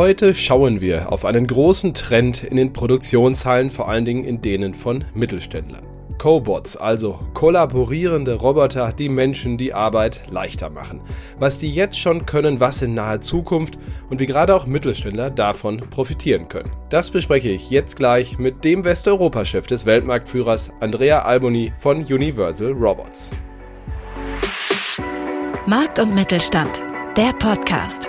Heute schauen wir auf einen großen Trend in den Produktionshallen, vor allen Dingen in denen von Mittelständlern. Cobots, also kollaborierende Roboter, die Menschen die Arbeit leichter machen. Was die jetzt schon können, was in naher Zukunft und wie gerade auch Mittelständler davon profitieren können. Das bespreche ich jetzt gleich mit dem Westeuropa-Chef des Weltmarktführers Andrea Alboni von Universal Robots. Markt und Mittelstand, der Podcast.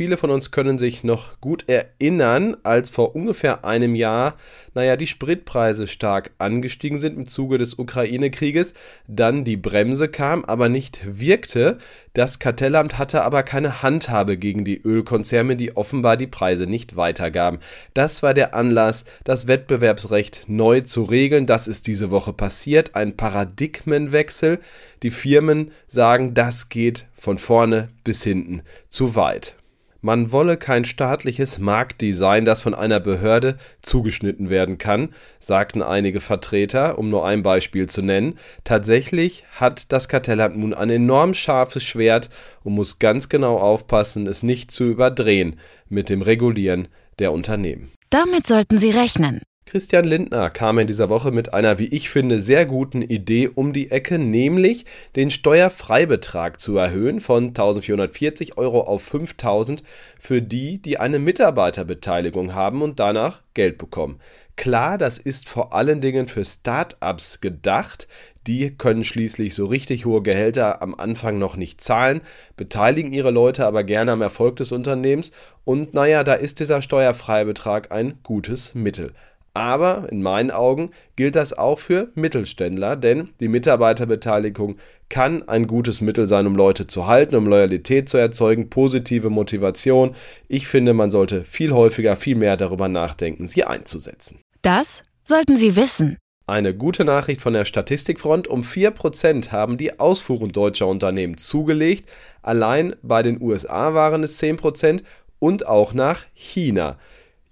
Viele von uns können sich noch gut erinnern, als vor ungefähr einem Jahr, naja, die Spritpreise stark angestiegen sind im Zuge des Ukraine-Krieges, dann die Bremse kam, aber nicht wirkte. Das Kartellamt hatte aber keine Handhabe gegen die Ölkonzerne, die offenbar die Preise nicht weitergaben. Das war der Anlass, das Wettbewerbsrecht neu zu regeln. Das ist diese Woche passiert, ein Paradigmenwechsel. Die Firmen sagen, das geht von vorne bis hinten zu weit. Man wolle kein staatliches Marktdesign, das von einer Behörde zugeschnitten werden kann, sagten einige Vertreter, um nur ein Beispiel zu nennen. Tatsächlich hat das Kartellamt nun ein enorm scharfes Schwert und muss ganz genau aufpassen, es nicht zu überdrehen mit dem Regulieren der Unternehmen. Damit sollten Sie rechnen. Christian Lindner kam in dieser Woche mit einer, wie ich finde, sehr guten Idee um die Ecke, nämlich den Steuerfreibetrag zu erhöhen von 1440 Euro auf 5000 für die, die eine Mitarbeiterbeteiligung haben und danach Geld bekommen. Klar, das ist vor allen Dingen für Start-ups gedacht. Die können schließlich so richtig hohe Gehälter am Anfang noch nicht zahlen, beteiligen ihre Leute aber gerne am Erfolg des Unternehmens und naja, da ist dieser Steuerfreibetrag ein gutes Mittel. Aber in meinen Augen gilt das auch für Mittelständler, denn die Mitarbeiterbeteiligung kann ein gutes Mittel sein, um Leute zu halten, um Loyalität zu erzeugen, positive Motivation. Ich finde, man sollte viel häufiger, viel mehr darüber nachdenken, sie einzusetzen. Das sollten Sie wissen. Eine gute Nachricht von der Statistikfront. Um 4% haben die Ausfuhren deutscher Unternehmen zugelegt. Allein bei den USA waren es 10% und auch nach China.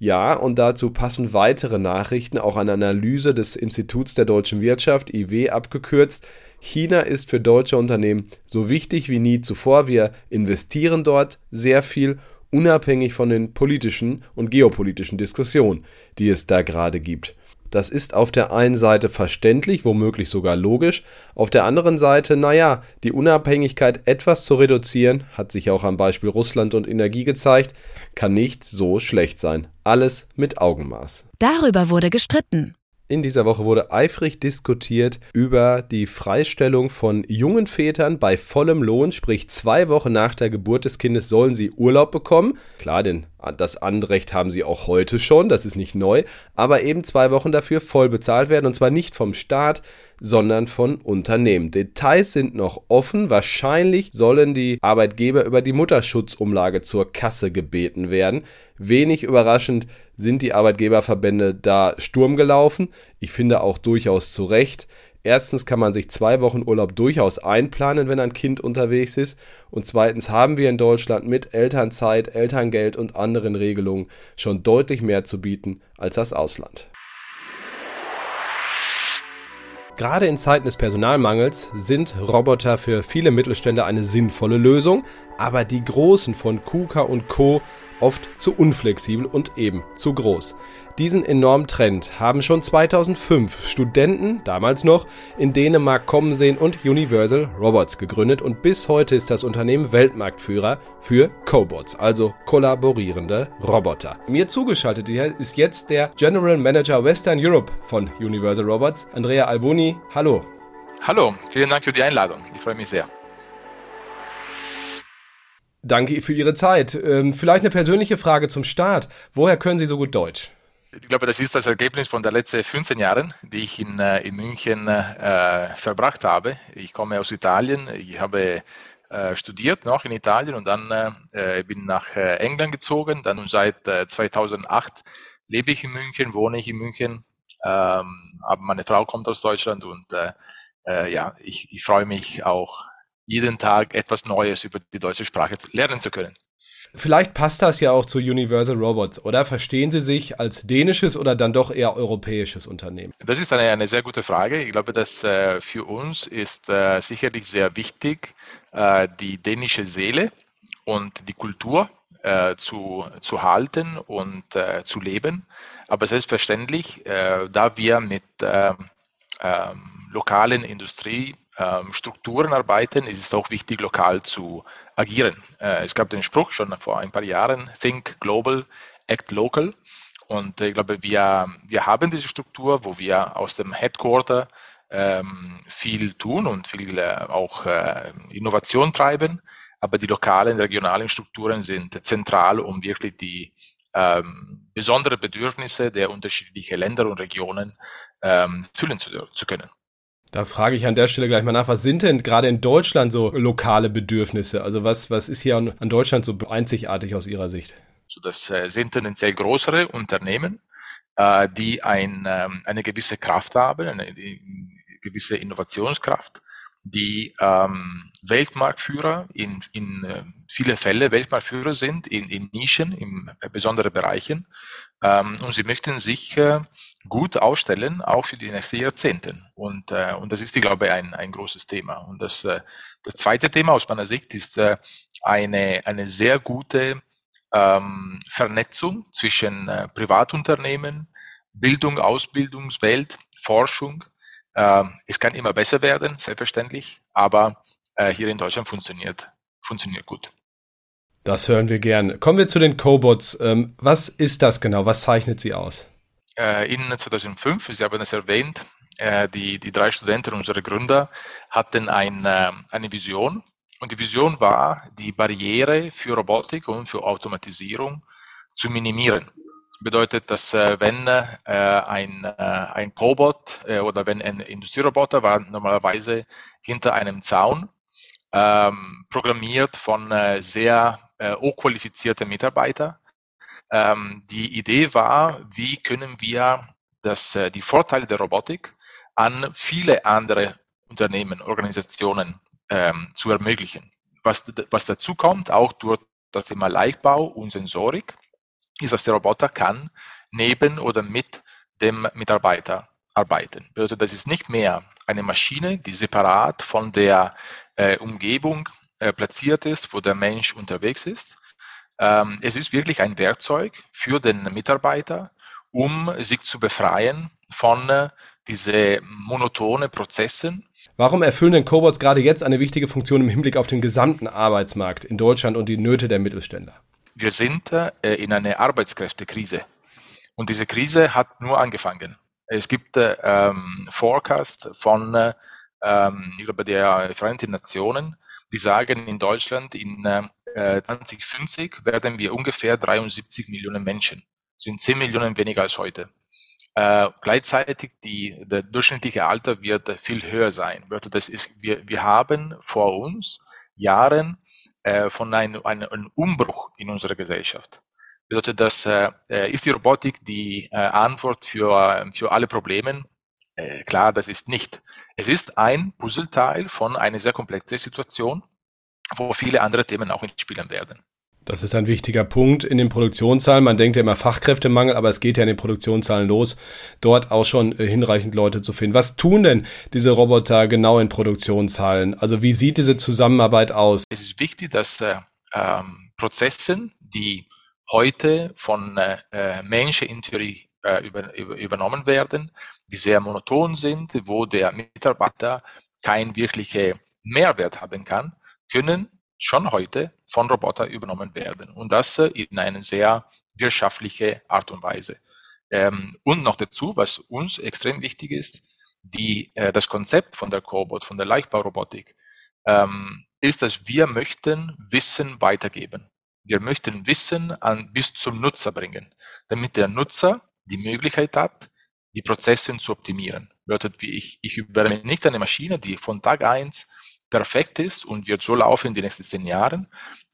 Ja, und dazu passen weitere Nachrichten, auch eine Analyse des Instituts der deutschen Wirtschaft, IW abgekürzt. China ist für deutsche Unternehmen so wichtig wie nie zuvor. Wir investieren dort sehr viel, unabhängig von den politischen und geopolitischen Diskussionen, die es da gerade gibt. Das ist auf der einen Seite verständlich, womöglich sogar logisch, auf der anderen Seite, naja, die Unabhängigkeit etwas zu reduzieren, hat sich auch am Beispiel Russland und Energie gezeigt, kann nicht so schlecht sein. Alles mit Augenmaß. Darüber wurde gestritten. In dieser Woche wurde eifrig diskutiert über die Freistellung von jungen Vätern bei vollem Lohn, sprich zwei Wochen nach der Geburt des Kindes sollen sie Urlaub bekommen. Klar, denn das Anrecht haben sie auch heute schon, das ist nicht neu, aber eben zwei Wochen dafür voll bezahlt werden und zwar nicht vom Staat, sondern von Unternehmen. Details sind noch offen. Wahrscheinlich sollen die Arbeitgeber über die Mutterschutzumlage zur Kasse gebeten werden. Wenig überraschend sind die Arbeitgeberverbände da Sturm gelaufen. Ich finde auch durchaus zu Recht. Erstens kann man sich zwei Wochen Urlaub durchaus einplanen, wenn ein Kind unterwegs ist. Und zweitens haben wir in Deutschland mit Elternzeit, Elterngeld und anderen Regelungen schon deutlich mehr zu bieten als das Ausland. Gerade in Zeiten des Personalmangels sind Roboter für viele Mittelständler eine sinnvolle Lösung, aber die großen von KUKA und Co oft zu unflexibel und eben zu groß. Diesen enormen Trend haben schon 2005 Studenten, damals noch, in Dänemark kommen sehen und Universal Robots gegründet und bis heute ist das Unternehmen Weltmarktführer für Cobots, also kollaborierende Roboter. Mir zugeschaltet ist jetzt der General Manager Western Europe von Universal Robots, Andrea Alboni. Hallo. Hallo, vielen Dank für die Einladung. Ich freue mich sehr. Danke für Ihre Zeit. Ähm, vielleicht eine persönliche Frage zum Start. Woher können Sie so gut Deutsch? Ich glaube, das ist das Ergebnis von den letzten 15 Jahren, die ich in, äh, in München äh, verbracht habe. Ich komme aus Italien. Ich habe äh, studiert noch in Italien und dann äh, bin nach äh, England gezogen. Dann seit 2008 äh, lebe ich in München, wohne ich in München Ähm, aber meine Frau kommt aus Deutschland und ja, ich, ich freue mich auch jeden Tag etwas Neues über die deutsche Sprache lernen zu können. Vielleicht passt das ja auch zu Universal Robots, oder? Verstehen Sie sich als dänisches oder dann doch eher europäisches Unternehmen? Das ist eine, eine sehr gute Frage. Ich glaube, dass äh, für uns ist äh, sicherlich sehr wichtig, äh, die dänische Seele und die Kultur äh, zu, zu halten und äh, zu leben. Aber selbstverständlich, äh, da wir mit ähm, lokalen Industriestrukturen arbeiten, ist es auch wichtig, lokal zu agieren. Äh, es gab den Spruch schon vor ein paar Jahren, Think Global, Act Local. Und ich glaube, wir, wir haben diese Struktur, wo wir aus dem Headquarter ähm, viel tun und viel äh, auch äh, Innovation treiben. Aber die lokalen, regionalen Strukturen sind zentral, um wirklich die ähm, besonderen Bedürfnisse der unterschiedlichen Länder und Regionen ähm, füllen zu, zu können. Da frage ich an der Stelle gleich mal nach, was sind denn gerade in Deutschland so lokale Bedürfnisse? Also was, was ist hier an, an Deutschland so einzigartig aus Ihrer Sicht? So, das äh, sind tendenziell größere Unternehmen, äh, die ein, ähm, eine gewisse Kraft haben, eine, gewisse Innovationskraft, die ähm, Weltmarktführer in, in äh, viele Fälle Weltmarktführer sind, in, in Nischen, in besonderen Bereichen. Ähm, und sie möchten sich gut ausstellen, auch für die nächsten Jahrzehnte. Und, äh, und das ist, ich glaube, ein, ein großes Thema. Und das, äh, das zweite Thema aus meiner Sicht ist äh, eine, eine sehr gute ähm, Vernetzung zwischen äh, Privatunternehmen, Bildung, Ausbildungswelt, Forschung ähm, es kann immer besser werden, selbstverständlich, aber äh, hier in Deutschland funktioniert, funktioniert gut. Das hören wir gern. Kommen wir zu den Cobots. Ähm, was ist das genau? Was zeichnet sie aus? Äh, in 2005, Sie haben es erwähnt, äh, die, die drei Studenten, unsere Gründer, hatten ein, eine Vision. Und die Vision war, die Barriere für Robotik und für Automatisierung zu minimieren bedeutet, dass äh, wenn äh, ein, äh, ein Cobot äh, oder wenn ein Industrieroboter war normalerweise hinter einem Zaun ähm, programmiert von äh, sehr äh, hochqualifizierten Mitarbeitern. Ähm, die Idee war, wie können wir das, äh, die Vorteile der Robotik an viele andere Unternehmen, Organisationen ähm, zu ermöglichen. Was, was dazu kommt, auch durch das Thema Leichtbau und Sensorik, ist, dass der Roboter kann neben oder mit dem Mitarbeiter arbeiten. Bedeutet, das ist nicht mehr eine Maschine, die separat von der äh, Umgebung äh, platziert ist, wo der Mensch unterwegs ist. Ähm, es ist wirklich ein Werkzeug für den Mitarbeiter, um sich zu befreien von äh, diese monotone Prozessen. Warum erfüllen denn Cobots gerade jetzt eine wichtige Funktion im Hinblick auf den gesamten Arbeitsmarkt in Deutschland und die Nöte der Mittelständler? wir sind äh, in einer Arbeitskräftekrise. Und diese Krise hat nur angefangen. Es gibt äh, ähm, Forecast von, äh, ähm, ich glaube, der Vereinten Nationen, die sagen, in Deutschland in äh, 2050 werden wir ungefähr 73 Millionen Menschen. Das sind 10 Millionen weniger als heute. Äh, gleichzeitig die, der durchschnittliche Alter wird viel höher sein. Das ist, wir, wir haben vor uns Jahren äh, von einem, einem Umbruch in unserer Gesellschaft. Bedeutet das, äh, äh, ist die Robotik die äh, Antwort für, für alle Probleme? Äh, klar, das ist nicht. Es ist ein Puzzleteil von einer sehr komplexen Situation, wo viele andere Themen auch mitspielen werden. Das ist ein wichtiger Punkt in den Produktionszahlen. Man denkt ja immer Fachkräftemangel, aber es geht ja in den Produktionszahlen los, dort auch schon äh, hinreichend Leute zu finden. Was tun denn diese Roboter genau in Produktionszahlen? Also wie sieht diese Zusammenarbeit aus? Es ist wichtig, dass äh, ähm, Prozesse, die heute von äh, äh Menschen in Theorie äh, über, über, übernommen werden, die sehr monoton sind, wo der Mitarbeiter keinen wirklichen Mehrwert haben kann, können schon heute von Robotern übernommen werden und das äh, in eine sehr wirtschaftliche Art und Weise. Ähm, und noch dazu, was uns extrem wichtig ist, die, äh, das Konzept von der Cobot, von der Leichtbaurobotik, ähm, ist, dass wir möchten Wissen weitergeben. Wir möchten Wissen an, bis zum Nutzer bringen, damit der Nutzer die Möglichkeit hat, die Prozesse zu optimieren. Bedeutet, wie ich, ich übernehme nicht eine Maschine, die von Tag eins perfekt ist und wird so laufen in den nächsten zehn Jahren.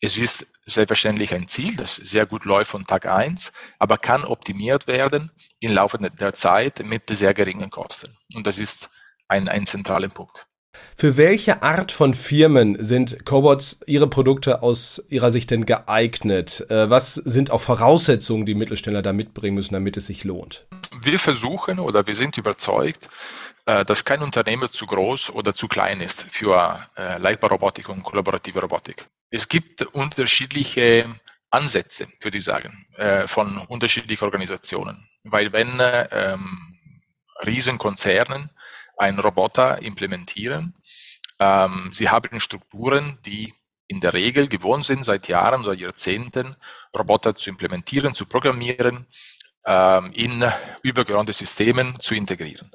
Es ist selbstverständlich ein Ziel, das sehr gut läuft von Tag 1, aber kann optimiert werden im Laufe der Zeit mit sehr geringen Kosten. Und das ist ein, ein zentraler Punkt. Für welche Art von Firmen sind Cobots Ihre Produkte aus Ihrer Sicht denn geeignet? Äh, was sind auch Voraussetzungen, die Mittelständler da mitbringen müssen, damit es sich lohnt? Wir versuchen oder wir sind überzeugt, dass kein Unternehmen zu groß oder zu klein ist für äh, Leitbar-Robotik und kollaborative Robotik. Es gibt unterschiedliche Ansätze, würde ich sagen, von unterschiedlichen Organisationen. Weil wenn ähm, Riesenkonzernen einen Roboter implementieren. Ähm, sie haben Strukturen, die in der Regel gewohnt sind, seit Jahren oder Jahrzehnten Roboter zu implementieren, zu programmieren, ähm, in übergeordnete Systemen zu integrieren.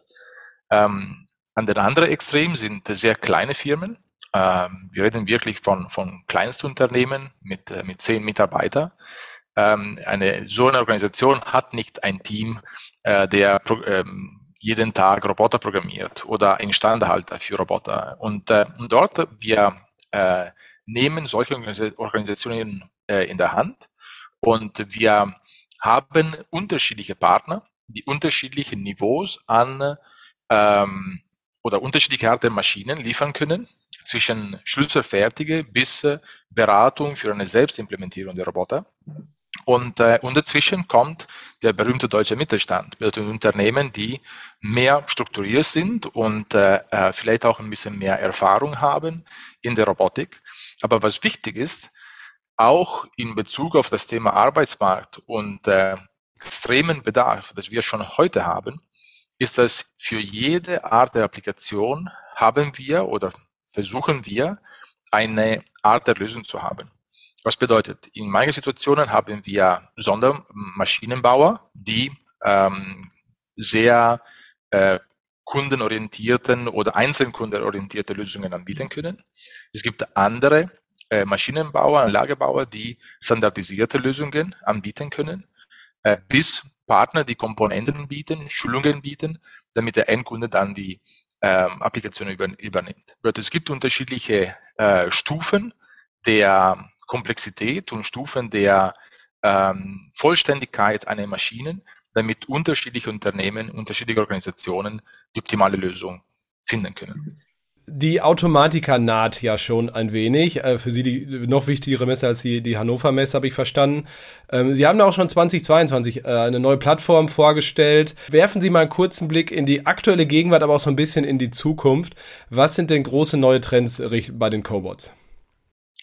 Ähm, an der anderen Extrem sind sehr kleine Firmen. Ähm, wir reden wirklich von, von Kleinstunternehmen mit, äh, mit zehn Mitarbeitern. Ähm, eine, so eine Organisation hat nicht ein Team, äh, der ähm, jeden Tag Roboter programmiert oder Instandhalter für Roboter. Und, äh, und dort, wir äh, nehmen solche Organisationen äh, in der Hand und wir haben unterschiedliche Partner, die unterschiedliche Niveaus an ähm, oder unterschiedliche Art der Maschinen liefern können, zwischen Schlüsselfertige bis äh, Beratung für eine Selbstimplementierung der Roboter. Und, äh, und dazwischen kommt der berühmte deutsche Mittelstand, mit Unternehmen, die mehr strukturiert sind und äh, äh, vielleicht auch ein bisschen mehr Erfahrung haben in der Robotik. Aber was wichtig ist, auch in Bezug auf das Thema Arbeitsmarkt und äh, extremen Bedarf, das wir schon heute haben, ist, dass für jede Art der Applikation haben wir oder versuchen wir eine Art der Lösung zu haben. Was bedeutet, in meinen Situationen haben wir Sondermaschinenbauer, die ähm, sehr äh, kundenorientierten oder einzelkundenorientierte Lösungen anbieten können. Es gibt andere äh, Maschinenbauer, Anlagebauer, die standardisierte Lösungen anbieten können, äh, bis Partner, die Komponenten bieten, Schulungen bieten, damit der Endkunde dann die ähm, Applikation über, übernimmt. Es gibt unterschiedliche äh, Stufen der Komplexität und Stufen der ähm, Vollständigkeit einer Maschinen, damit unterschiedliche Unternehmen, unterschiedliche Organisationen die optimale Lösung finden können. Die Automatika naht ja schon ein wenig. Äh, für Sie die noch wichtigere Messe als die, die Hannover Messe, habe ich verstanden. Ähm, Sie haben da auch schon 2022 äh, eine neue Plattform vorgestellt. Werfen Sie mal einen kurzen Blick in die aktuelle Gegenwart, aber auch so ein bisschen in die Zukunft. Was sind denn große neue Trends bei den Cobots?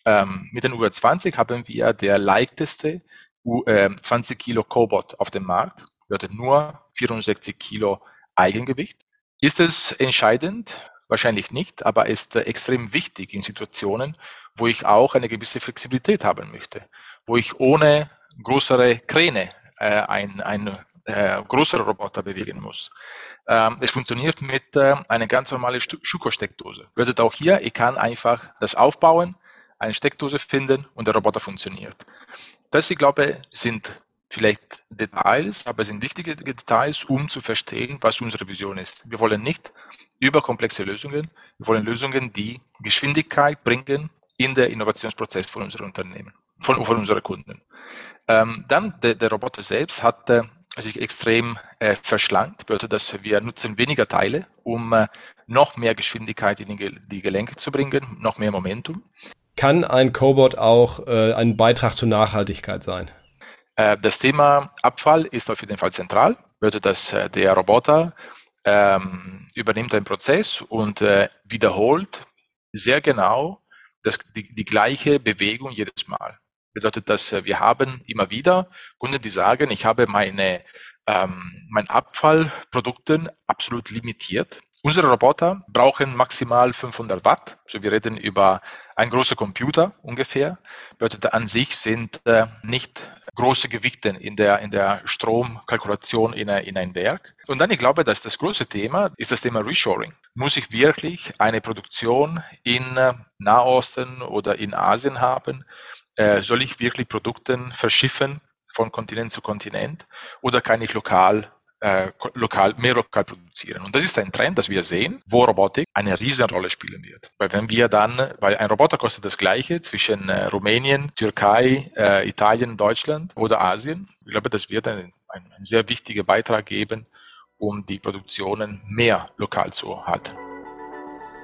Ähm, mit den UR20 haben wir der leichteste U äh, 20 Kilo Cobot auf dem Markt, bedeutet nur 64 Kilo Eigengewicht. Ist es entscheidend? Wahrscheinlich nicht, aber ist äh, extrem wichtig in Situationen, wo ich auch eine gewisse Flexibilität haben möchte, wo ich ohne größere Kräne äh, ein, ein äh, größere Roboter bewegen muss. Ähm, es funktioniert mit äh, einer ganz normalen Schuko-Steckdose. Bedeutet auch hier, ich kann einfach das aufbauen, eine Steckdose finden und der Roboter funktioniert. Das, ich glaube, sind vielleicht Details, aber sind wichtige Details, um zu verstehen, was unsere Vision ist. Wir wollen nicht überkomplexe Lösungen, wir wollen Lösungen, die Geschwindigkeit bringen in der Innovationsprozess von unseren Unternehmen, von, von unseren Kunden. Ähm, dann der, der, Roboter selbst hat äh, sich extrem äh, verschlankt, bedeutet, dass wir nutzen weniger Teile, um äh, noch mehr Geschwindigkeit in die, die Gelenke zu bringen, noch mehr Momentum kann ein Cobot auch äh, ein Beitrag zur Nachhaltigkeit sein? Äh, das Thema Abfall ist auf jeden Fall zentral. Bedeutet, dass äh, der Roboter ähm, übernimmt einen Prozess und äh, wiederholt sehr genau das, die, die gleiche Bewegung jedes Mal. Bedeutet, dass äh, wir haben immer wieder Kunden, die sagen, ich habe meine ähm, mein Abfallprodukten absolut limitiert Unsere Roboter brauchen maximal 500 Watt. Also wir reden über einen großen Computer ungefähr. Bedeutet, an sich sind äh, nicht große Gewichte in der, in der Stromkalkulation in, in ein Werk. Und dann, ich glaube, dass das große Thema ist das Thema Reshoring. Muss ich wirklich eine Produktion in äh, Nahosten oder in Asien haben? Äh, soll ich wirklich Produkte verschiffen von Kontinent zu Kontinent oder kann ich lokal äh, lokal, mehr lokal produzieren. Und das ist ein Trend, das wir sehen, wo Robotik eine Riesenrolle spielen wird. Weil wenn wir dann, weil ein Roboter kostet das Gleiche zwischen äh, Rumänien, Türkei, äh, Italien, Deutschland oder Asien. Ich glaube, das wird ein, ein, sehr wichtiger Beitrag geben, um die Produktionen mehr lokal zu halten.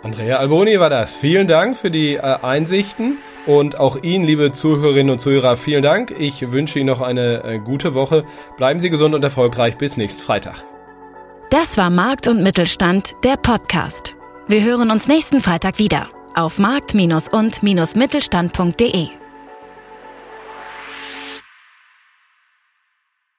Andrea Alboni war das. Vielen Dank für die äh, Einsichten und auch Ihnen, liebe Zuhörerinnen und Zuhörer, vielen Dank. Ich wünsche Ihnen noch eine äh, gute Woche. Bleiben Sie gesund und erfolgreich. Bis nächsten Freitag. Das war Markt und Mittelstand, der Podcast. Wir hören uns nächsten Freitag wieder auf markt- und-mittelstand.de.